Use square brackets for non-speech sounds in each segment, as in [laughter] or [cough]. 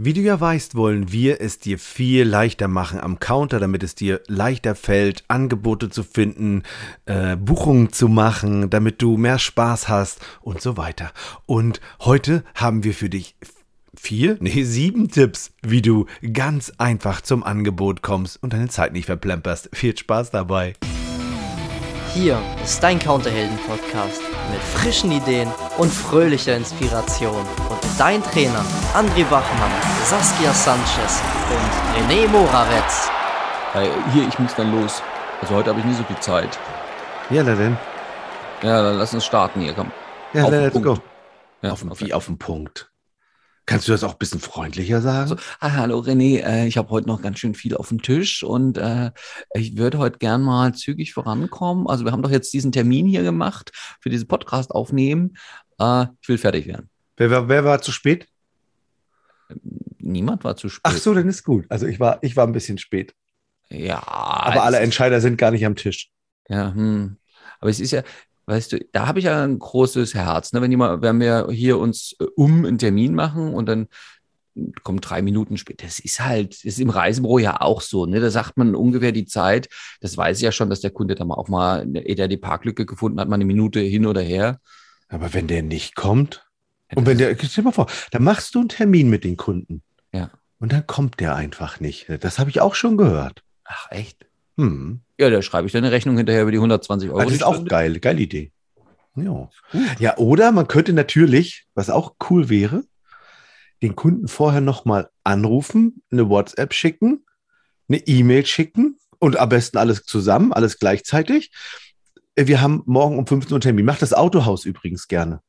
Wie du ja weißt, wollen wir es dir viel leichter machen am Counter, damit es dir leichter fällt, Angebote zu finden, äh, Buchungen zu machen, damit du mehr Spaß hast und so weiter. Und heute haben wir für dich vier, [laughs] nee, sieben Tipps, wie du ganz einfach zum Angebot kommst und deine Zeit nicht verplemperst. Viel Spaß dabei. Hier ist dein Counterhelden-Podcast mit frischen Ideen und fröhlicher Inspiration. Und dein Trainer André Bachmann, Saskia Sanchez und René Moravetz. Hey, hier, ich muss dann los. Also heute habe ich nicht so viel Zeit. Ja, na denn. Ja, dann lass uns starten hier, komm. Ja, Auf den let's go. Punkt. Ja, auf, okay. Wie auf den Punkt. Kannst du das auch ein bisschen freundlicher sagen? So, ah, hallo René, äh, ich habe heute noch ganz schön viel auf dem Tisch und äh, ich würde heute gern mal zügig vorankommen. Also wir haben doch jetzt diesen Termin hier gemacht für diesen Podcast aufnehmen. Äh, ich will fertig werden. wer, war, wer war zu spät? Niemand war zu spät. Ach so, dann ist gut. Also ich war, ich war ein bisschen spät. Ja. Aber alle Entscheider sind gar nicht am Tisch. Ja, hm. Aber es ist ja, weißt du, da habe ich ja ein großes Herz. Ne? Wenn, jemand, wenn wir hier uns äh, um einen Termin machen und dann kommt drei Minuten später. Das ist halt, das ist im Reisebüro ja auch so. Ne? Da sagt man ungefähr die Zeit. Das weiß ich ja schon, dass der Kunde da mal auch mal, ehe der die Parklücke gefunden hat, mal eine Minute hin oder her. Aber wenn der nicht kommt, Ja, und wenn der, stell dir mal vor, dann machst du einen Termin mit den Kunden. Ja. Und dann kommt der einfach nicht. Das habe ich auch schon gehört. Ach, echt? Hm. Ja, da schreibe ich dann eine Rechnung hinterher über die 120 Euro. Also das ist auch geil, geile Idee. Ja. ja, oder man könnte natürlich, was auch cool wäre, den Kunden vorher nochmal anrufen, eine WhatsApp schicken, eine E-Mail schicken und am besten alles zusammen, alles gleichzeitig. Äh, Wir haben morgen um 15 Uhr Termin. Macht das Autohaus übrigens gerne.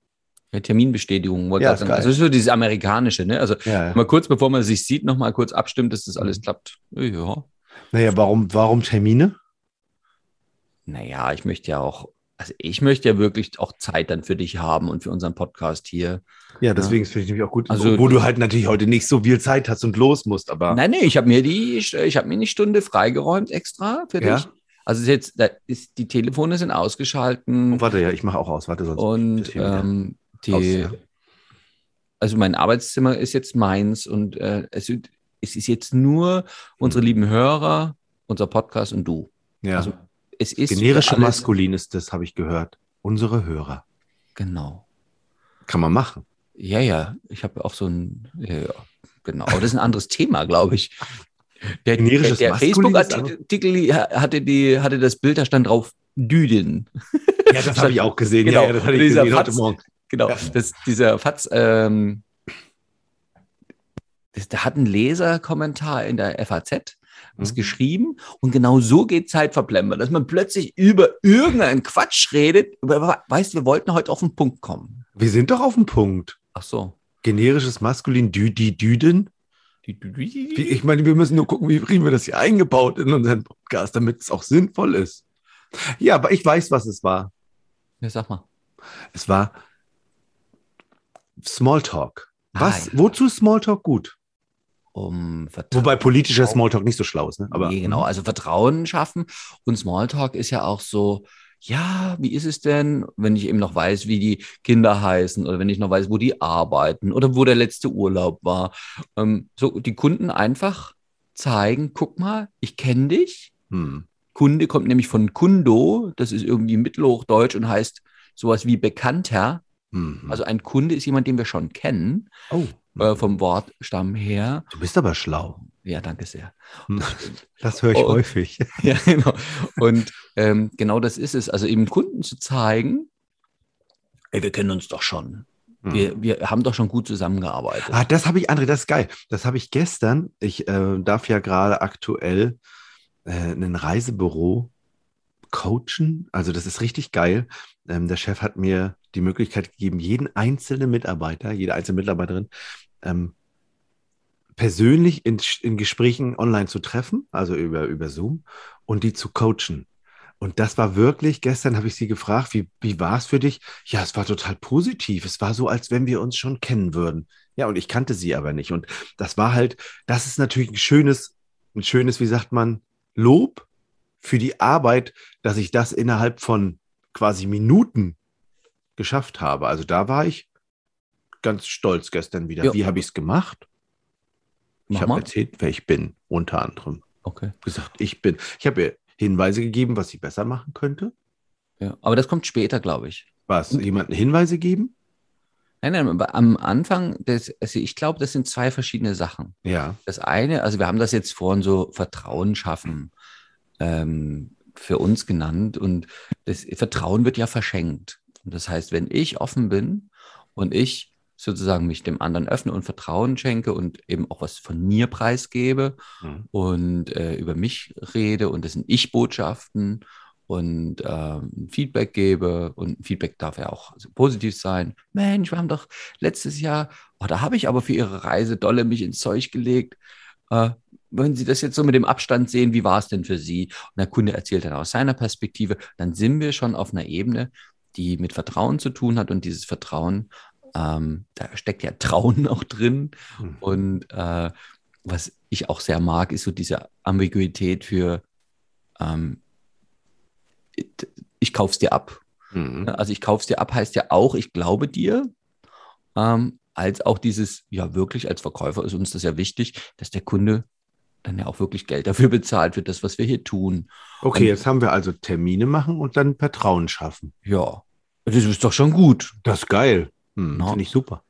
Ja, Terminbestätigung. Ja, geil. Also das ist so dieses amerikanische, ne? Also Ja, ja. mal kurz, bevor man sich sieht, noch mal kurz abstimmt, dass das alles Mhm. klappt. Ja. Naja, warum, warum Termine? Naja, ich möchte ja auch, also ich möchte ja wirklich auch Zeit dann für dich haben und für unseren Podcast hier. Ja, deswegen finde ich nämlich auch gut, Also- wo du halt natürlich heute nicht so viel Zeit hast und los musst, aber Nein, nee, ich habe mir die, ich habe mir eine Stunde freigeräumt extra für Ja. dich. Also jetzt, ist, die Telefone sind ausgeschalten oh, warte, ja, ich mache auch aus, warte sonst. und ähm, die, aus, ja. also mein Arbeitszimmer ist jetzt meins und äh, es, sind- es ist jetzt nur unsere lieben Hörer, unser Podcast und du. ja. Also es ist Generische Maskulin ist das, habe ich gehört. Unsere Hörer. Genau. Kann man machen. Ja, ja, ich habe auch so ein, ja, genau, aber das ist ein anderes [laughs] Thema, glaube ich. Der, der, Generisches der ist Facebook-Artikel hatte, die, hatte das Bild, da stand drauf Düden. Ja, das habe ich auch gesehen. Genau. Ja, ja, das hatte ich gesehen heute Fatz- Morgen. Genau, Ja. das, dieser Fatz, ähm, da hat ein Leserkommentar in der FAZ was Mhm. geschrieben und genau so geht Zeit verplempern, dass man plötzlich über irgendeinen Quatsch redet. Aber weißt du, wir wollten heute auf den Punkt kommen. Wir sind doch auf dem Punkt. Ach so. Generisches Maskulin, Dü, die Düden. Ich meine, wir müssen nur gucken, wie kriegen wir das hier eingebaut in unseren Podcast, damit es auch sinnvoll ist. Ja, aber ich weiß, was es war. Ja, sag mal. Es war Smalltalk. Was? Ah, ja. Wozu ist Smalltalk gut? Um Vertrauen. Wobei politischer Smalltalk nicht so schlau ist, ne? Aber nee, genau, also Vertrauen schaffen. Und Smalltalk ist ja auch so, ja, wie ist es denn, wenn ich eben noch weiß, wie die Kinder heißen oder wenn ich noch weiß, wo die arbeiten oder wo der letzte Urlaub war. Ähm, so die Kunden einfach zeigen, guck mal, ich kenne dich. Hm. Kunde kommt nämlich von Kundo, das ist irgendwie Mittelhochdeutsch und heißt sowas wie Bekannter. Hm. Also ein Kunde ist jemand, den wir schon kennen, oh, äh, vom Wortstamm her. du bist aber schlau. Ja, danke sehr. Hm. Das höre ich Oh. häufig. [laughs] Ja, genau. Und ähm, genau das ist es. Also eben Kunden zu zeigen, ey, wir kennen uns doch schon. Hm. Wir, wir haben doch schon gut zusammengearbeitet. Ah, das habe ich, André, das ist geil. Das habe ich gestern. Ich äh, darf ja gerade aktuell äh, ein Reisebüro coachen. Also das ist richtig geil. Ähm, der Chef hat mir die Möglichkeit gegeben, jeden einzelnen Mitarbeiter, jede einzelne Mitarbeiterin ähm, persönlich in, in Gesprächen online zu treffen, also über, über Zoom, und die zu coachen. Und das war wirklich, gestern habe ich sie gefragt, wie, wie war es für dich? Ja, es war total positiv. Es war so, als wenn wir uns schon kennen würden. Ja, und ich kannte sie aber nicht. Und das war halt, das ist natürlich ein schönes, ein schönes, wie sagt man, Lob für die Arbeit, dass ich das innerhalb von quasi Minuten geschafft habe. Also da war ich ganz stolz gestern wieder. Ja. Wie habe ich es gemacht? Ich habe erzählt, wer ich bin, unter anderem. Okay. Gesagt, ich bin. Ich habe ihr Hinweise gegeben, was sie besser machen könnte. Ja. Aber das kommt später, glaube ich. Was? Jemanden Hinweise geben? Nein, nein, aber am Anfang, des, also ich glaube, das sind zwei verschiedene Sachen. Ja. Das eine, also wir haben das jetzt vorhin so Vertrauen schaffen ähm, für uns genannt und das Vertrauen wird ja verschenkt. Und das heißt, wenn ich offen bin und ich sozusagen mich dem anderen öffne und Vertrauen schenke und eben auch was von mir preisgebe Mhm. und äh, über mich rede und das sind Ich-Botschaften und ähm, Feedback gebe und Feedback darf ja auch positiv sein. Mensch, wir haben doch letztes Jahr, oh, da habe ich aber für Ihre Reise dolle mich ins Zeug gelegt. Äh, wenn Sie das jetzt so mit dem Abstand sehen, wie war es denn für Sie? Und der Kunde erzählt dann aus seiner Perspektive, dann sind wir schon auf einer Ebene, die mit Vertrauen zu tun hat und dieses Vertrauen, ähm, da steckt ja Trauen [laughs] auch drin. Mhm. Und äh, was ich auch sehr mag, ist so diese Ambiguität für ähm, ich kauf's dir ab. Mhm. Also ich kauf's dir ab heißt ja auch, ich glaube dir. Ähm, als auch dieses, ja wirklich als Verkäufer ist uns das ja wichtig, dass der Kunde dann ja auch wirklich Geld dafür [laughs] bezahlt für das, was wir hier tun. Okay, Und- jetzt haben wir also Termine machen und dann Vertrauen schaffen. Ja, das ist doch schon gut. Das ist geil. Hm. Finde ich super.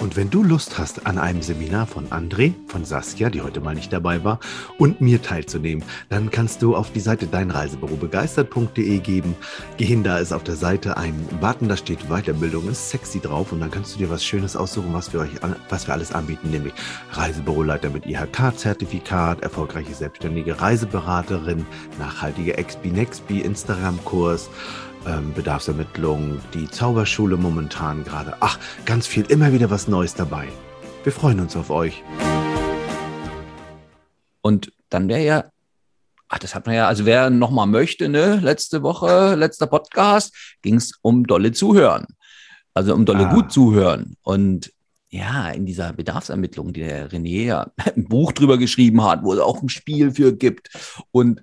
Und wenn du Lust hast, an einem Seminar von André, von Saskia, die heute mal nicht dabei war, und mir teilzunehmen, dann kannst du auf die Seite deinreisebürobegeistert.de geben. Geh hin, da ist auf der Seite ein Button, da steht Weiterbildung, ist sexy drauf und dann kannst du dir was Schönes aussuchen, was wir euch, was wir alles anbieten, nämlich Reisebüroleiter mit IHK-Zertifikat, erfolgreiche selbstständige Reiseberaterin, nachhaltige XB Nextby Instagram-Kurs, ähm, Bedarfsermittlung, die Zauberschule momentan gerade. Ach, ganz viel, immer wieder was Neues dabei. Wir freuen uns auf euch. Und dann wäre ja, ach, das hat man ja, also wer nochmal möchte, ne, letzte Woche, letzter Podcast, ging es um dolle Zuhören. Also um dolle Ah. gut zuhören. Und ja, in dieser Bedarfsermittlung, die der René ja [laughs] ein Buch drüber geschrieben hat, wo es auch ein Spiel für gibt und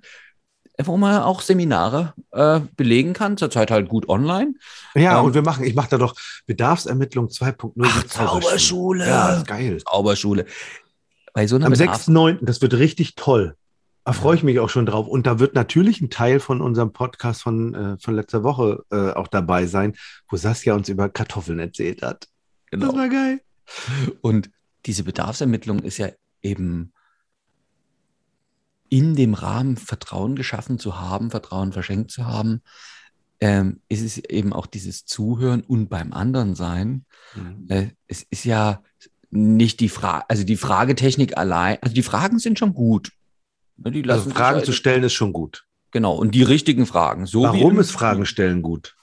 wo man auch Seminare äh, belegen kann, zurzeit halt gut online. Ja, Ähm, und wir machen, ich mache da doch Bedarfsermittlung 2.0. Ach, Zauberschule. Ja, geil. Zauberschule. Bei so einer Am Bedarfs 6.9., das wird richtig toll. Da freue ich mich auch schon drauf. Und da wird natürlich ein Teil von unserem Podcast von, äh, von letzter Woche äh, auch dabei sein, wo Saskia uns über Kartoffeln erzählt hat. Genau. Das war geil. Und diese Bedarfsermittlung ist ja eben in dem Rahmen Vertrauen geschaffen zu haben, Vertrauen verschenkt zu haben, ähm, ist es eben auch dieses Zuhören und beim anderen sein. Äh, es ist ja nicht die Frage, also die Fragetechnik allein, also die Fragen sind schon gut. Ne, Also Fragen zu stellen ist schon gut. Genau, und die richtigen Fragen. So Warum ist Fragen stellen gut?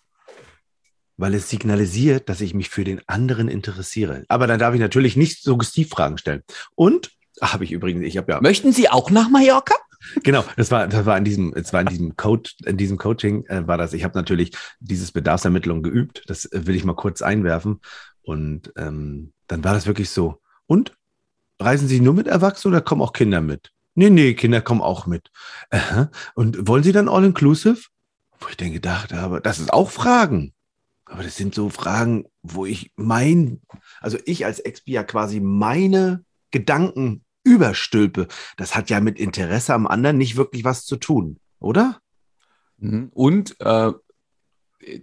Weil es signalisiert, dass ich mich für den anderen interessiere. Aber dann darf ich natürlich nicht suggestiv Fragen stellen. Und habe ich übrigens, ich habe ja Möchten Sie auch nach Mallorca? Genau, das war, das war in diesem, es war in diesem Coach, in diesem Coaching äh, war das. Ich habe natürlich dieses Bedarfsermittlung geübt. Das äh, will ich mal kurz einwerfen. Und ähm, dann war das wirklich so. Und reisen Sie nur mit Erwachsenen oder kommen auch Kinder mit? Nee, nee, Kinder kommen auch mit. Aha. Und wollen Sie dann all inclusive? Wo ich dann gedacht habe, das ist auch Fragen. Aber das sind so Fragen, wo ich mein, also ich als Expi ja quasi meine Gedanken überstülpe. Das hat ja mit Interesse am anderen nicht wirklich was zu tun, oder? Mhm. Und äh,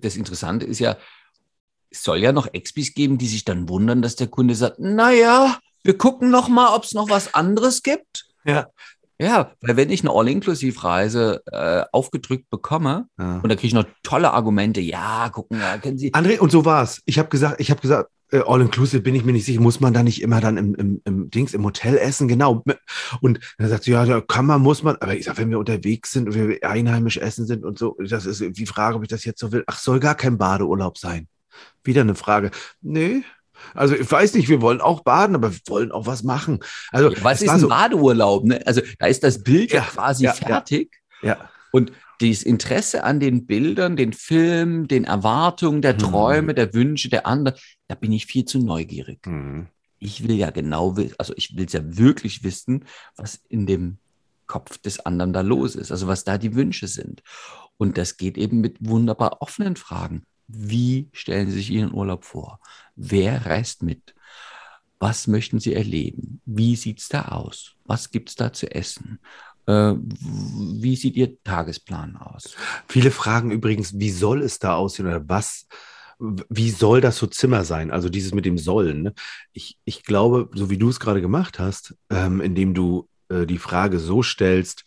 das Interessante ist ja, es soll ja noch Expis geben, die sich dann wundern, dass der Kunde sagt, naja, wir gucken noch mal, ob es noch was anderes gibt. Ja. Ja, weil wenn ich eine All-Inclusive-Reise äh, aufgedrückt bekomme ja. und da kriege ich noch tolle Argumente, ja, gucken, ja, können Sie. André, und so war's. Ich habe gesagt, ich habe gesagt, äh, all inclusive bin ich mir nicht sicher. Muss man da nicht immer dann im, im, im Dings, im Hotel essen? Genau. Und dann sagt sie, ja, da kann man, muss man. Aber ich sage, wenn wir unterwegs sind und wir einheimisch essen sind und so, das ist die Frage, ob ich das jetzt so will. Ach, soll gar kein Badeurlaub sein. Wieder eine Frage. Nee. Also ich weiß nicht, wir wollen auch baden, aber wir wollen auch was machen. Also Ja, was ist ein so, Badeurlaub? Ne? Also da ist das Bild ja, Ja, quasi ja, ja. fertig. ja. Und dieses Interesse an den Bildern, den Filmen, den Erwartungen, der Mhm. Träume, der Wünsche der anderen, da bin ich viel zu neugierig. Hm. Ich will ja genau wissen, also ich will es ja wirklich wissen, was in dem Kopf des anderen da los ist, also was da die Wünsche sind. Und das geht eben mit wunderbar offenen Fragen. Wie stellen Sie sich Ihren Urlaub vor? Wer reist mit? was möchten Sie erleben? Wie sieht es da aus? Was gibt es da zu essen? Äh, wie sieht Ihr Tagesplan aus? Viele fragen übrigens, wie soll es da aussehen oder was, wie soll das so Zimmer sein? Also dieses mit dem Sollen. Ne? Ich, ich glaube, so wie du es gerade gemacht hast, ähm, indem du äh, die Frage so stellst,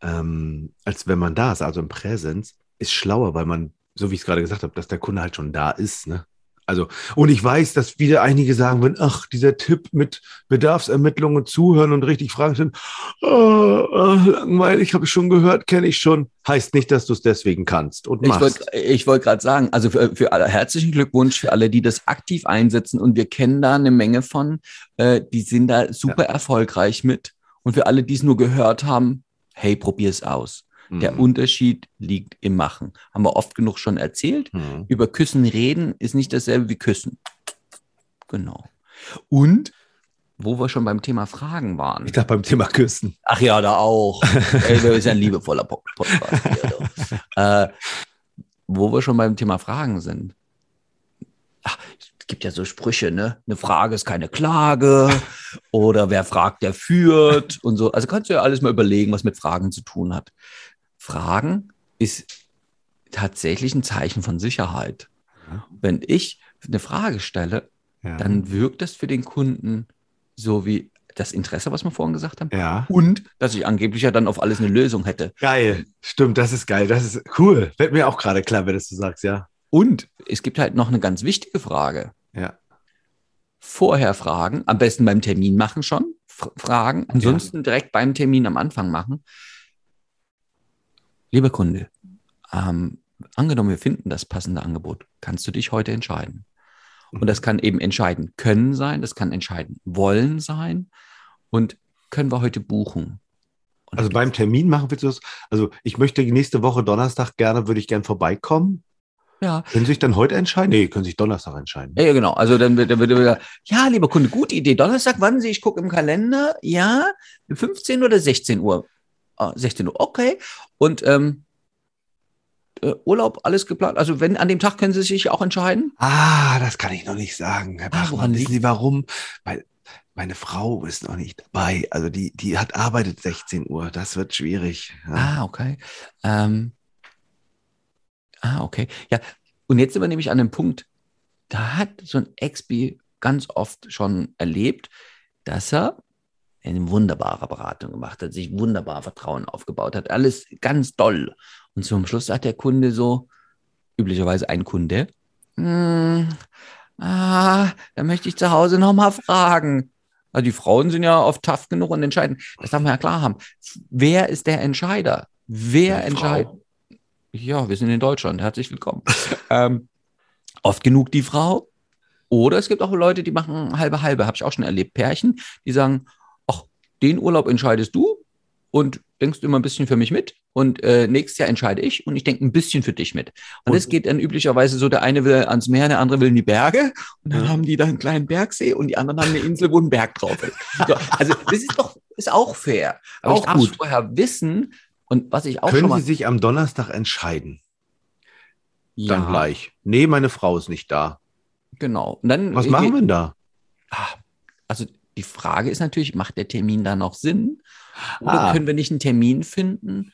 ähm, als wenn man da ist, also im Präsens, ist schlauer, weil man, so wie ich es gerade gesagt habe, dass der Kunde halt schon da ist. Ne? Also, und ich weiß, dass wieder einige sagen würden, ach, dieser Tipp mit Bedarfsermittlungen zuhören und richtig fragen sind, oh, oh, langweilig, habe ich schon gehört, kenne ich schon. Heißt nicht, dass du es deswegen kannst und machst. Ich wollte wollt gerade sagen, also für, für alle herzlichen Glückwunsch für alle, die das aktiv einsetzen und wir kennen da eine Menge von, äh, die sind da super ja. erfolgreich mit. Und für alle, die es nur gehört haben, hey, probier es aus. Der mhm. Unterschied liegt im Machen. Haben wir oft genug schon erzählt. Mhm. Über Küssen reden ist nicht dasselbe wie Küssen. Genau. Und wo wir schon beim Thema Fragen waren. Ich dachte beim Thema Küssen. Ach ja, da auch. [laughs] Ey, das ist ein liebevoller Podcast. Hier, [laughs] äh, wo wir schon beim Thema Fragen sind. Ach, es gibt ja so Sprüche, ne? Eine Frage ist keine Klage oder wer fragt, der führt und so. Also kannst du ja alles mal überlegen, was mit Fragen zu tun hat. Fragen ist tatsächlich ein Zeichen von Sicherheit. Ja. Wenn ich eine Frage stelle, ja. dann wirkt das für den Kunden so wie das Interesse, was wir vorhin gesagt haben. Ja. Und dass ich angeblich ja dann auf alles eine Lösung hätte. Geil. Stimmt, das ist geil. Das ist cool. Wird mir auch gerade klar, wenn du sagst, ja. Und es gibt halt noch eine ganz wichtige Frage. Ja. Vorher fragen, am besten beim Termin machen schon, fragen, ansonsten ja. direkt beim Termin am Anfang machen. Lieber Kunde, ähm, angenommen, wir finden das passende Angebot, kannst du dich heute entscheiden. Und das kann eben entscheiden können sein, das kann entscheiden wollen sein und können wir heute buchen. Und also beim Termin machen wir das. Also ich möchte nächste Woche Donnerstag gerne, würde ich gerne vorbeikommen. Ja. Können Sie sich dann heute entscheiden? Nee, können sich Donnerstag entscheiden. Ja, genau. Also dann wird wieder, ja, lieber Kunde, gute Idee. Donnerstag, wann Sie? Ich gucke im Kalender. Ja, 15 oder 16 Uhr? Ah, 16 Uhr, okay. Und ähm, äh, Urlaub, alles geplant? Also wenn an dem Tag können Sie sich auch entscheiden? Ah, das kann ich noch nicht sagen, Herr Bachmann. Ah, Wissen Sie warum? Weil meine Frau ist noch nicht dabei. Also die, die hat arbeitet 16 Uhr. Das wird schwierig. Ja. Ah, okay. Ähm, ah, okay. Ja, und jetzt sind wir nämlich an einem Punkt, da hat so ein Expi ganz oft schon erlebt, dass er eine wunderbare Beratung gemacht hat, sich wunderbar Vertrauen aufgebaut hat, alles ganz toll. Und zum Schluss sagt der Kunde so, üblicherweise ein Kunde, hm, ah, da möchte ich zu Hause nochmal fragen. Also die Frauen sind ja oft tough genug und entscheiden. Das darf man ja klar haben. Wer ist der Entscheider? Wer entscheidet? Ja, wir sind in Deutschland. Herzlich willkommen. [laughs] ähm, oft genug die Frau. Oder es gibt auch Leute, die machen halbe halbe. Habe ich auch schon erlebt. Pärchen, die sagen, den Urlaub entscheidest du und denkst immer ein bisschen für mich mit. Und äh, nächstes Jahr entscheide ich und ich denke ein bisschen für dich mit. Und, das geht dann üblicherweise so, der eine will ans Meer, der andere will in die Berge. Und dann haben die da einen kleinen Bergsee und die anderen haben eine Insel, wo ein Berg drauf ist. So, also das ist doch ist auch fair. Aber auch ich darf gut. vorher wissen und was ich auch Können schon mal... Sie sich am Donnerstag entscheiden? Ja. Dann gleich. Nee, meine Frau ist nicht da. Genau. Und dann, was machen wir denn da? Ah, also die Frage ist natürlich, macht der Termin da noch Sinn? Oder ah. können wir nicht einen Termin finden?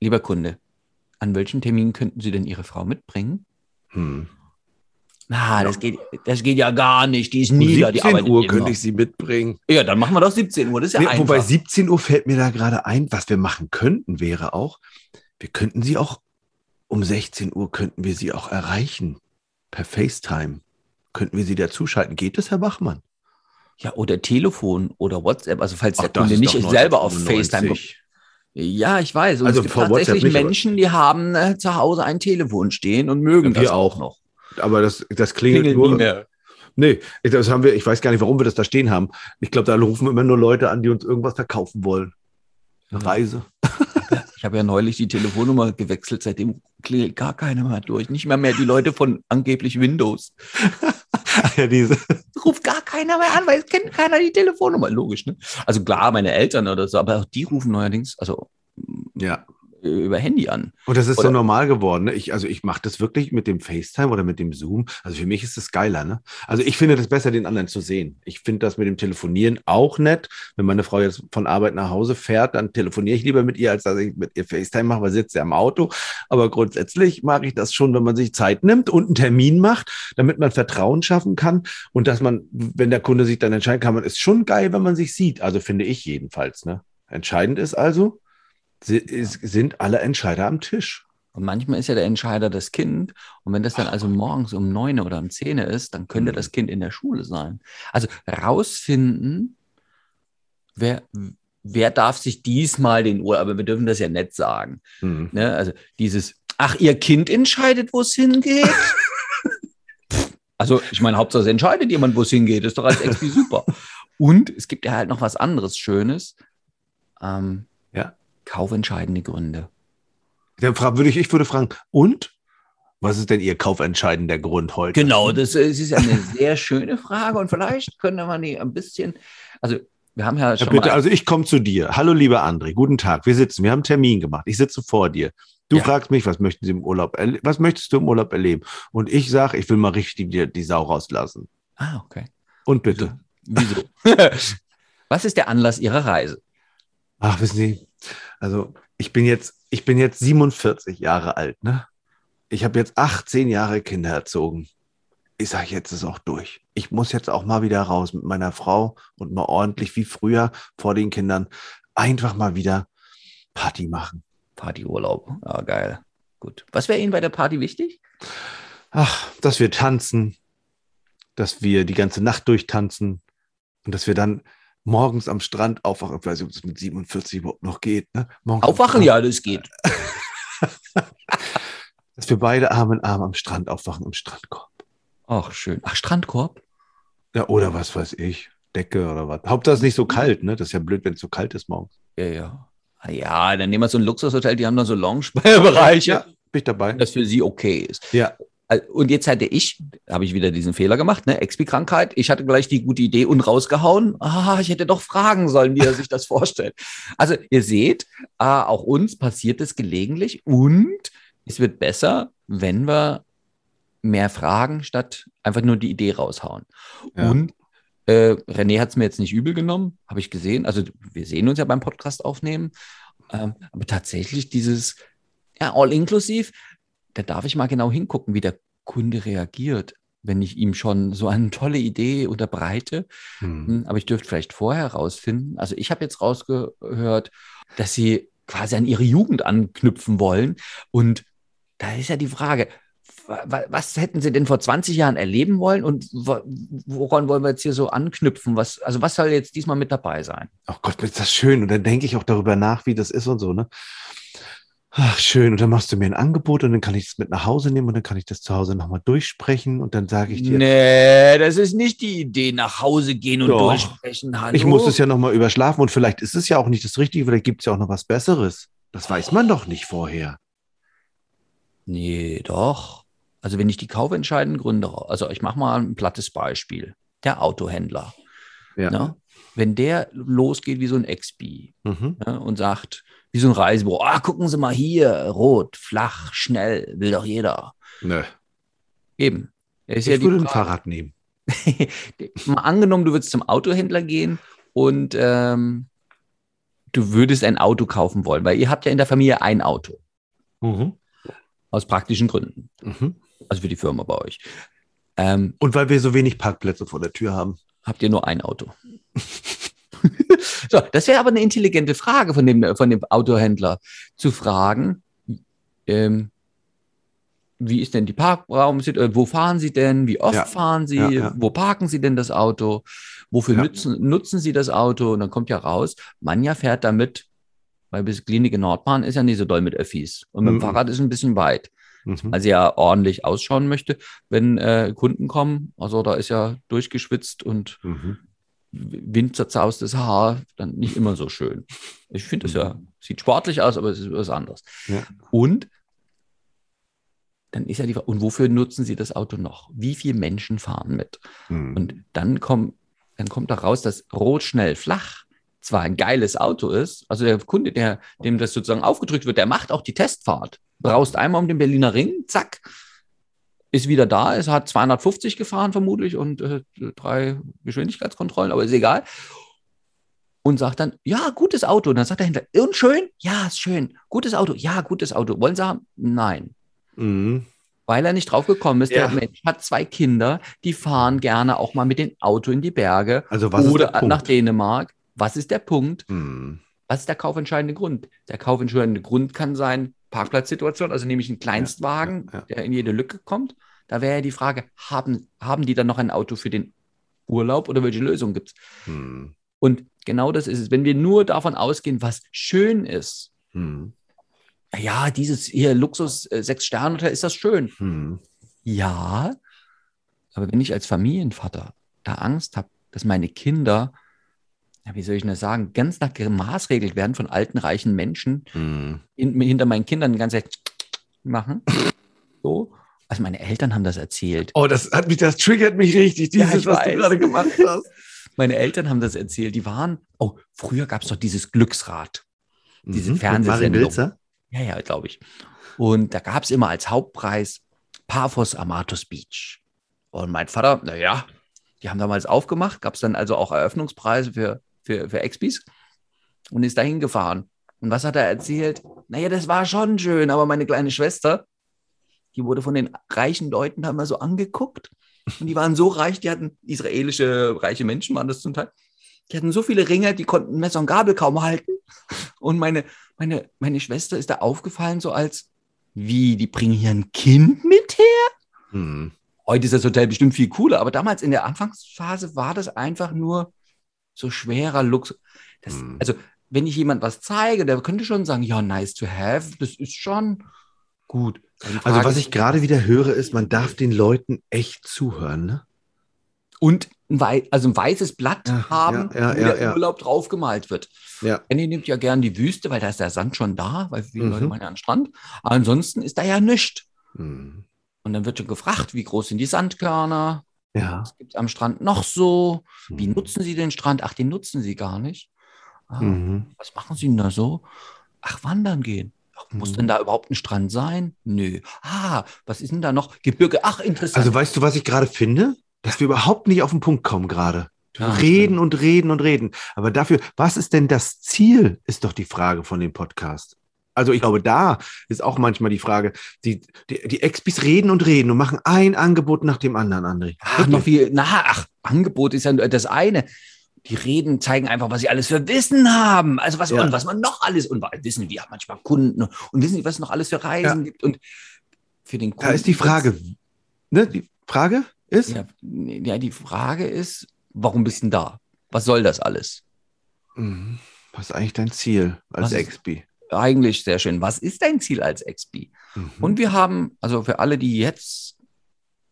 Lieber Kunde, an welchem Termin könnten Sie denn Ihre Frau mitbringen? Hm. Na, das geht, das geht ja gar nicht. Die ist nie da. Die 17 Uhr könnte ich sie mitbringen. Ja, dann machen wir doch 17 Uhr. Das ist ja nee, einfach. Wobei 17 Uhr fällt mir da gerade ein, was wir machen könnten, wäre auch, wir könnten sie auch um 16 Uhr könnten wir sie auch erreichen. Per FaceTime. Könnten wir sie dazuschalten. Geht das, Herr Bachmann? Ja, oder Telefon oder WhatsApp. Also falls Ach, der Kunde nicht selber auf FaceTime kommt. Ja, ich weiß. Und also es gibt tatsächlich nicht, Menschen, die haben äh, zu Hause ein Telefon stehen und mögen ja, das auch noch. Aber das, das klingelt, klingelt nur. Nie mehr. Nee, das haben wir, ich weiß gar nicht, warum wir das da stehen haben. Ich glaube, da rufen immer nur Leute an, die uns irgendwas verkaufen wollen. Eine Reise. Ich habe ja neulich die Telefonnummer gewechselt, seitdem klingelt gar keiner mehr durch. Nicht mehr mehr die Leute von angeblich Windows. [laughs] ja, diese. Ruft gar keiner mehr an, weil es kennt keiner die Telefonnummer. Logisch, ne? Also klar, meine Eltern oder so, aber auch die rufen neuerdings, also ja. Über Handy an. Und das ist Oder- so normal geworden. Ne? Ich, also ich mache das wirklich mit dem FaceTime oder mit dem Zoom. Also für mich ist das geiler. Ne? Also ich finde das besser, den anderen zu sehen. Ich finde das mit dem Telefonieren auch nett. Wenn meine Frau jetzt von Arbeit nach Hause fährt, dann telefoniere ich lieber mit ihr, als dass ich mit ihr FaceTime mache, weil sie sitzt ja im Auto. Aber grundsätzlich mag ich das schon, wenn man sich Zeit nimmt und einen Termin macht, damit man Vertrauen schaffen kann. Und dass man, wenn der Kunde sich dann entscheiden kann, man ist schon geil, wenn man sich sieht. Also finde ich jedenfalls. Ne? Entscheidend ist also, sind alle Entscheider am Tisch. Und manchmal ist ja der Entscheider das Kind. Und wenn das dann also morgens um neun oder um zehn ist, dann könnte Mhm. das Kind in der Schule sein. Also rausfinden, wer, wer darf sich diesmal den Urlaub, aber wir dürfen das ja nicht sagen. Mhm. Ne? Also dieses, ach, ihr Kind entscheidet, wo es hingeht. [laughs] also ich meine, Hauptsache es entscheidet jemand, wo es hingeht. Ist doch als Expi super. [laughs] Und es gibt ja halt noch was anderes Schönes. Ähm. Kaufentscheidende Gründe. Dann würde ich, ich würde fragen, und? Was ist denn Ihr kaufentscheidender Grund heute? Genau, das ist ja eine sehr schöne Frage und vielleicht könnte man die ein bisschen, also wir haben ja Ja, schon bitte, mal, also ich komme zu dir. Hallo, lieber André, guten Tag. Wir sitzen, wir haben einen Termin gemacht. Ich sitze vor dir. Du Ja. fragst mich, was möchten Sie im Urlaub, was möchtest du im Urlaub erleben? Und ich sage, ich will mal richtig die, die Sau rauslassen. ah, okay. Und bitte. Wieso? [laughs] Was ist der Anlass Ihrer Reise? Ach, wissen Sie, also ich bin jetzt, ich bin jetzt 47 Jahre alt, ne? Ich habe jetzt 18 Jahre Kinder erzogen. Ich sage, jetzt ist auch durch. Ich muss jetzt auch mal wieder raus mit meiner Frau und mal ordentlich wie früher vor den Kindern einfach mal wieder Party machen. Partyurlaub. Ja, geil. Gut. Was wäre Ihnen bei der Party wichtig? Ach, dass wir tanzen, dass wir die ganze Nacht durchtanzen und dass wir dann morgens am Strand aufwachen. Ich weiß nicht, ob es mit 47 überhaupt noch geht. Ne? Aufwachen, ja, das geht. [laughs] Dass wir beide Arm in Arm am Strand aufwachen, im Strandkorb. Ach, schön. Ach, Strandkorb? Ja, oder was weiß ich. Decke oder was. Hauptsache es ist nicht so kalt, ne? Das ist ja blöd, wenn es so kalt ist morgens. Ja, ja. Ah, Ja, dann nehmen wir so ein Luxushotel, die haben da so [laughs] Lounge-Bereiche, Ja, bin ich dabei. das für Sie okay ist. Ja. Und jetzt hatte ich, habe ich wieder diesen Fehler gemacht, ne? Expi-Krankheit. Ich hatte gleich die gute Idee und rausgehauen. Ah, ich hätte doch fragen sollen, wie er sich das [laughs] vorstellt. Also ihr seht, ah, auch uns passiert es gelegentlich und es wird besser, wenn wir mehr fragen, statt einfach nur die Idee raushauen. Ja. Und äh, René hat es mir jetzt nicht übel genommen, habe ich gesehen. Also wir sehen uns ja beim Podcast aufnehmen. Ähm, aber tatsächlich dieses ja, All-Inklusiv, da darf ich mal genau hingucken, wie der Kunde reagiert, wenn ich ihm schon so eine tolle Idee unterbreite. Hm. Hm, Aber ich dürfte vielleicht vorher rausfinden. Also ich habe jetzt rausgehört, dass sie quasi an ihre Jugend anknüpfen wollen. Und da ist ja die Frage, wa- wa- was hätten sie denn vor 20 Jahren erleben wollen und wo- woran wollen wir jetzt hier so anknüpfen? Was, also was soll jetzt diesmal mit dabei sein? Ach Gott, ist das schön. Und dann denke ich auch darüber nach, wie das ist und so, ne? Ach, schön. Und dann machst du mir ein Angebot und dann kann ich es mit nach Hause nehmen und dann kann ich das zu Hause nochmal durchsprechen und dann sage ich dir, Nee, das ist nicht die Idee, nach Hause gehen und Doch. durchsprechen. Hallo? ich muss es ja nochmal überschlafen und vielleicht ist es ja auch nicht das Richtige, vielleicht gibt es ja auch noch was Besseres. Das weiß man doch nicht vorher. Nee, doch. Also wenn ich die kaufentscheidenden Gründe, also ich mache mal ein plattes Beispiel. Der Autohändler. Ja. Ne? Wenn der losgeht wie so ein Expi Mhm. ne, und sagt, wie so ein Reisebüro, ah, gucken Sie mal hier, rot, flach, schnell, will doch jeder. Nö. Eben. Ich ja würde ein Fahrrad nehmen. [laughs] mal angenommen, du würdest zum Autohändler gehen und ähm, du würdest ein Auto kaufen wollen, weil ihr habt ja in der Familie ein Auto. Mhm. Aus praktischen Gründen. Mhm. Also für die Firma bei euch. Ähm, Und weil wir so wenig Parkplätze vor der Tür haben. habt ihr nur ein Auto. [laughs] so, das wäre aber eine intelligente Frage von dem, von dem Autohändler, zu fragen, ähm, wie ist denn die Parkraum, wo fahren Sie denn, wie oft Ja, fahren Sie, ja, ja. wo parken Sie denn das Auto, wofür Ja. nutzen, nutzen Sie das Auto? Und dann kommt ja raus, Manja fährt damit, weil bis Klinik in Nordbahn ist ja nicht so doll mit Öffis. Und mit dem Mhm. Fahrrad ist ein bisschen weit Mhm. weil sie ja ordentlich ausschauen möchte, wenn äh, Kunden kommen. Also da ist ja durchgeschwitzt und Mhm. Windzerzaustes Haar, dann nicht immer so schön. Ich finde es ja, sieht sportlich aus, aber es ist was anderes. Ja. Und dann ist ja die Frage, und wofür nutzen sie das Auto noch? Wie viele Menschen fahren mit? Mhm. Und dann kommt, dann kommt da raus, dass rot, schnell, flach zwar ein geiles Auto ist, also der Kunde, der, dem das sozusagen aufgedrückt wird, der macht auch die Testfahrt. Braust einmal um den Berliner Ring, zack, ist wieder da. Es hat 250 gefahren vermutlich und äh, drei Geschwindigkeitskontrollen, aber ist egal. Und sagt dann, ja, gutes Auto. Und dann sagt er hinter, und schön? Ja, ist schön. Gutes Auto? Ja, gutes Auto. Wollen Sie haben? Nein. Mhm. Weil er nicht drauf gekommen ist. Ja. Der Mensch hat zwei Kinder, die fahren gerne auch mal mit dem Auto in die Berge Also oder nach Dänemark. Was ist der Punkt? Mhm. Was ist der kaufentscheidende Grund? Der kaufentscheidende Grund kann sein Parkplatzsituation, also nämlich ein Kleinstwagen, Ja, ja, ja. der in jede Lücke kommt. Da wäre ja die Frage, haben, haben die dann noch ein Auto für den Urlaub oder welche Lösung gibt es? Mhm. Und genau das ist es. Wenn wir nur davon ausgehen, was schön ist, Mhm. ja, dieses hier Luxus äh, sechs Sterne Hotel, ist das schön? Mhm. Ja, aber wenn ich als Familienvater da Angst habe, dass meine Kinder, wie soll ich das sagen, ganz nach gemaßregelt werden von alten, reichen Menschen, Mhm. in, hinter meinen Kindern die ganze Zeit machen. So. Also meine Eltern haben das erzählt. Oh, das hat mich, das triggert mich richtig, Ja, dieses, ich was weiß. du gerade gemacht hast. [laughs] Meine Eltern haben das erzählt. Die waren, oh, früher gab es doch dieses Glücksrad. Diese Mhm. Marin Fernsehsendung. Ja, ja, glaube ich. Und da gab es immer als Hauptpreis Paphos Amatus Beach. Und mein Vater, naja, die haben damals aufgemacht, gab es dann also auch Eröffnungspreise für, für, für Expis und ist dahin gefahren. Und was hat er erzählt? Naja, das war schon schön, aber meine kleine Schwester, die wurde von den reichen Leuten da immer so angeguckt. Und die waren so reich, die hatten israelische reiche Menschen, waren das zum Teil. Die hatten so viele Ringe, die konnten Messer und Gabel kaum halten. Und meine, meine, meine Schwester ist da aufgefallen, so als, wie, die bringen hier ein Kind mit her? Mhm. Heute ist das Hotel bestimmt viel cooler, aber damals in der Anfangsphase war das einfach nur so schwerer Luxus. Das, Mhm. Also, wenn ich jemand was zeige, der könnte schon sagen, ja, nice to have, das ist schon gut. Also was ich gerade wieder höre, ist, man darf den Leuten echt zuhören. Ne? und ein, wei also ein weißes Blatt Ja, haben, ja, ja, wo der. Urlaub draufgemalt wird. Ja. Annie nimmt ja gern die Wüste, weil da ist der Sand schon da, weil viele Mhm. Leute meinen ja an Strand. Aber ansonsten ist da ja nichts. Mhm. Und dann wird schon gefragt, wie groß sind die Sandkörner? Ja. Was gibt es am Strand noch so? Wie Mhm. nutzen sie den Strand? Ach, den nutzen sie gar nicht. Ah, Mhm. Was machen sie denn da so? Ach, wandern gehen. Ach, muss Mhm. denn da überhaupt ein Strand sein? Nö. Ah, was ist denn da noch? Gebirge. Ach, interessant. Also weißt du, was ich gerade finde? Dass wir überhaupt nicht auf den Punkt kommen gerade. Ja, reden stimmt. und reden und reden. Aber dafür, was ist denn das Ziel, ist doch die Frage von dem Podcast. Also ich glaube, da ist auch manchmal die Frage, die, die, die Expis reden und reden und machen ein Angebot nach dem anderen, André. Ach, noch viel. Na, ach, Angebot ist ja nur das eine. Die reden, zeigen einfach, was sie alles für Wissen haben. Also was, Ja. und was man noch alles, und wissen, haben manchmal Kunden und wissen, was es noch alles für Reisen gibt. Und für den Kunden. Da ist die Frage, ne? Die Frage ist, Ja, ja, die Frage ist, warum bist du denn da? Was soll das alles? Mhm. was ist eigentlich dein Ziel als Expi? Eigentlich sehr schön. Was ist dein Ziel als XP? Mhm. Und wir haben, also für alle, die jetzt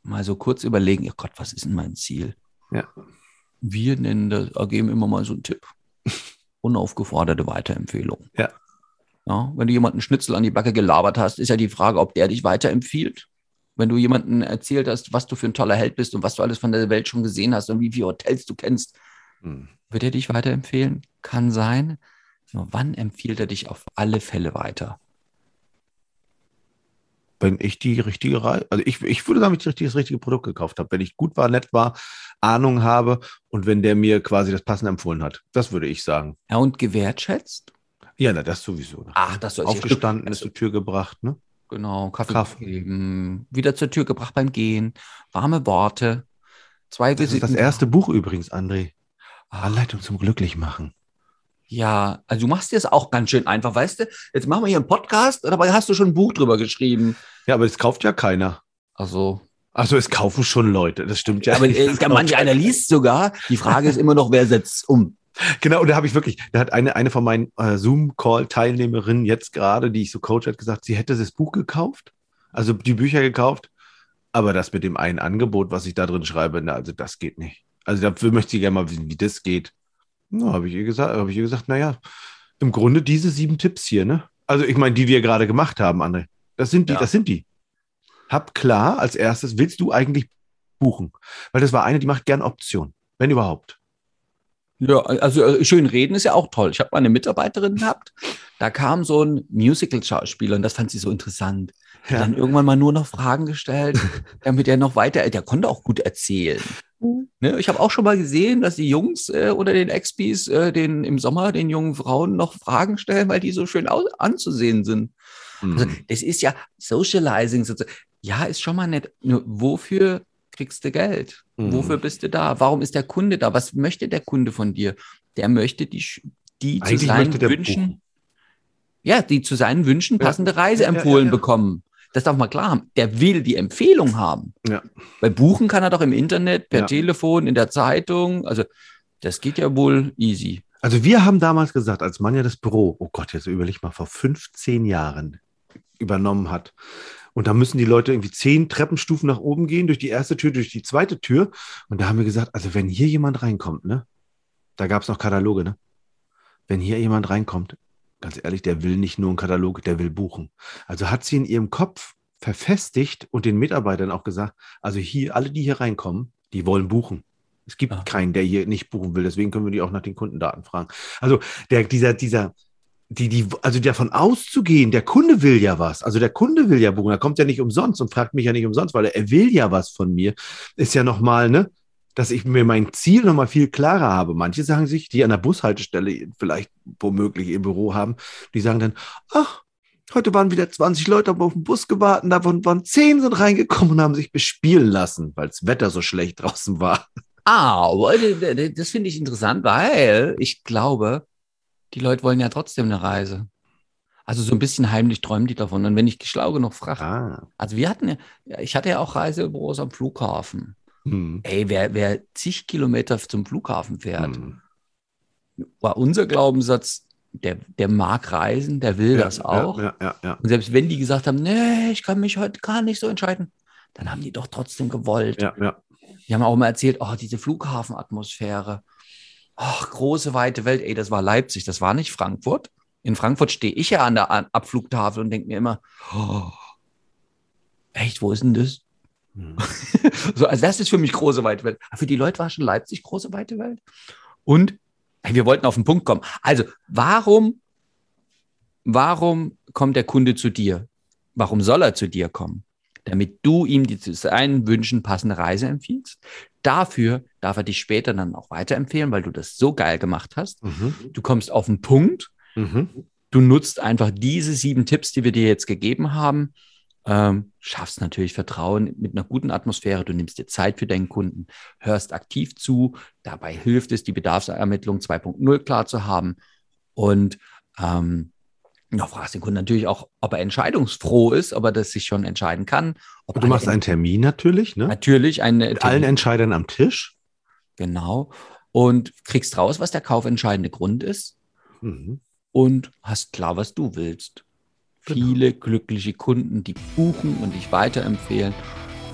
mal so kurz überlegen, oh Gott, was ist denn mein Ziel? Ja. Wir nennen das, äh, geben immer mal so einen Tipp. [laughs] Unaufgeforderte Weiterempfehlung. Ja. ja. Wenn du jemanden Schnitzel an die Backe gelabert hast, ist ja die Frage, ob der dich weiterempfiehlt. Wenn du jemanden erzählt hast, was du für ein toller Held bist und was du alles von der Welt schon gesehen hast und wie viele Hotels du kennst, Mhm. wird er dich weiterempfehlen? Kann sein. Nur wann empfiehlt er dich auf alle Fälle weiter? wenn ich die richtige Reise, also ich, ich würde sagen, wenn ich das richtige Produkt gekauft habe, wenn ich gut war, nett war, Ahnung habe und wenn der mir quasi das Passende empfohlen hat. Das würde ich sagen. Ja, und gewertschätzt? Ja, na, das sowieso. Ne? Ach, das soll Aufgestanden, ja, ist zur Tür gebracht, ne? Genau, Kaffee, Kaffee. gegeben, wieder zur Tür gebracht beim Gehen, warme Worte, zwei Das ist das erste Buch übrigens, André. Anleitung zum Glücklichmachen. Ja, also du machst dir es auch ganz schön einfach, weißt du? Jetzt machen wir hier einen Podcast, dabei hast du schon ein Buch drüber geschrieben. Ja, aber das kauft ja keiner. Also, Also es kaufen schon Leute, das stimmt ja. aber äh, der kauft manch einer liest sogar. Die Frage ist immer noch, wer setzt es um? Genau, und da habe ich wirklich, da hat eine, eine von meinen äh, Zoom-Call-Teilnehmerinnen jetzt gerade, die ich so coach, hat gesagt, sie hätte das Buch gekauft, also die Bücher gekauft, aber das mit dem einen Angebot, was ich da drin schreibe, na, also das geht nicht. Also dafür möchte ich gerne mal wissen, wie das geht. Na, habe ich ihr gesagt, habe ich ihr gesagt, naja, im Grunde diese sieben Tipps hier, ne? Also ich meine, die wir gerade gemacht haben, André. Das sind die, Ja. das sind die. Hab klar, als erstes, willst du eigentlich buchen? Weil das war eine, die macht gern Option, wenn überhaupt. Ja, also äh, schön reden ist ja auch toll. Ich habe mal eine Mitarbeiterin gehabt, da kam so ein Musical-Schauspieler und das fand sie so interessant. Ja. Dann irgendwann mal nur noch Fragen gestellt, [laughs] damit er noch weiter, der konnte auch gut erzählen. Mhm. Ne, ich habe auch schon mal gesehen, dass die Jungs äh, oder den Expis äh, den, im Sommer den jungen Frauen noch Fragen stellen, weil die so schön anzusehen sind. Also, mhm. Also, das ist ja Socializing. Ja, ist schon mal nett. Nur wofür kriegst du Geld? Mhm. Wofür bist du da? Warum ist der Kunde da? Was möchte der Kunde von dir? Der möchte die, die zu seinen Wünschen, buchen. ja, die zu seinen Wünschen passende ja. Reise empfohlen ja, ja, bekommen. Das darf man klar haben. Der will die Empfehlung haben. Ja. Weil buchen kann er doch im Internet, per Telefon, in der Zeitung. Also das geht ja wohl easy. Also wir haben damals gesagt, als man ja das Büro, oh Gott, jetzt überleg mal, vor 15 Jahren übernommen hat, und da müssen die Leute irgendwie zehn Treppenstufen nach oben gehen, durch die erste Tür, durch die zweite Tür. Und da haben wir gesagt, also wenn hier jemand reinkommt, ne, da gab es noch Kataloge, ne? Wenn hier jemand reinkommt, ganz ehrlich, der will nicht nur einen Katalog, der will buchen. Also hat sie in ihrem Kopf verfestigt und den Mitarbeitern auch gesagt, also hier, alle, die hier reinkommen, die wollen buchen. Es gibt ah. keinen, der hier nicht buchen will. Deswegen können wir die auch nach den Kundendaten fragen. Also der, dieser, dieser, die, die, also davon auszugehen, der Kunde will ja was. Also der Kunde will ja buchen. Er kommt ja nicht umsonst und fragt mich ja nicht umsonst, weil er, er will ja was von mir. Ist ja nochmal, ne? Dass ich mir mein Ziel nochmal viel klarer habe. Manche sagen sich, die an der Bushaltestelle vielleicht womöglich ihr Büro haben, die sagen dann, ach, heute waren wieder 20 Leute auf den Bus gewartet, davon waren 10 sind reingekommen und haben sich bespielen lassen, weil das Wetter so schlecht [laughs] draußen war. Ah, das finde ich interessant, weil ich glaube, die Leute wollen ja trotzdem eine Reise. Also so ein bisschen heimlich träumen die davon. Und wenn ich schlau genug frage, ah. also wir hatten ja, ich hatte ja auch Reisebüros am Flughafen. Hm. Ey, wer, wer zig Kilometer zum Flughafen fährt, hm. war unser Glaubenssatz, der, der mag reisen, der will ja, das auch. Ja, ja, Und selbst wenn die gesagt haben, nee, ich kann mich heute gar nicht so entscheiden, dann haben die doch trotzdem gewollt. Die haben auch mal erzählt, oh, diese Flughafenatmosphäre ach, große, weite Welt, ey, das war Leipzig, das war nicht Frankfurt. In Frankfurt stehe ich ja an der Abflugtafel und denke mir immer, oh, echt, wo ist denn das? [laughs] So, also das ist für mich große, weite Welt. für die Leute war schon Leipzig große, weite Welt. Und ey, wir wollten auf den Punkt kommen. Also, warum, warum kommt der Kunde zu dir? Warum soll er zu dir kommen? damit du ihm die zu seinen Wünschen passende Reise empfiehlst. Dafür darf er dich später dann auch weiterempfehlen, weil du das so geil gemacht hast. Mhm. Du kommst auf den Punkt. Mhm. Du nutzt einfach diese sieben Tipps, die wir dir jetzt gegeben haben. Ähm, schaffst natürlich Vertrauen mit einer guten Atmosphäre. Du nimmst dir Zeit für deinen Kunden, hörst aktiv zu. Dabei hilft es, die Bedarfsermittlung 2.0 klar zu haben. Und ähm, ja, fragst den Kunden natürlich auch, ob er entscheidungsfroh ist, ob er das sich schon entscheiden kann. du machst einen Termin natürlich, ne? Natürlich. Einen Mit Termin. allen Entscheidern am Tisch. Genau. Und kriegst raus, was der kaufentscheidende Grund ist. Mhm. Und hast klar, was du willst. Genau. Viele glückliche Kunden, die buchen und dich weiterempfehlen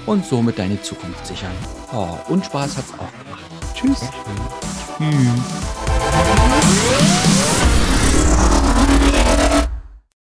und somit deine Zukunft sichern. Oh, und Spaß hat es auch gemacht. Tschüss. Tschüss.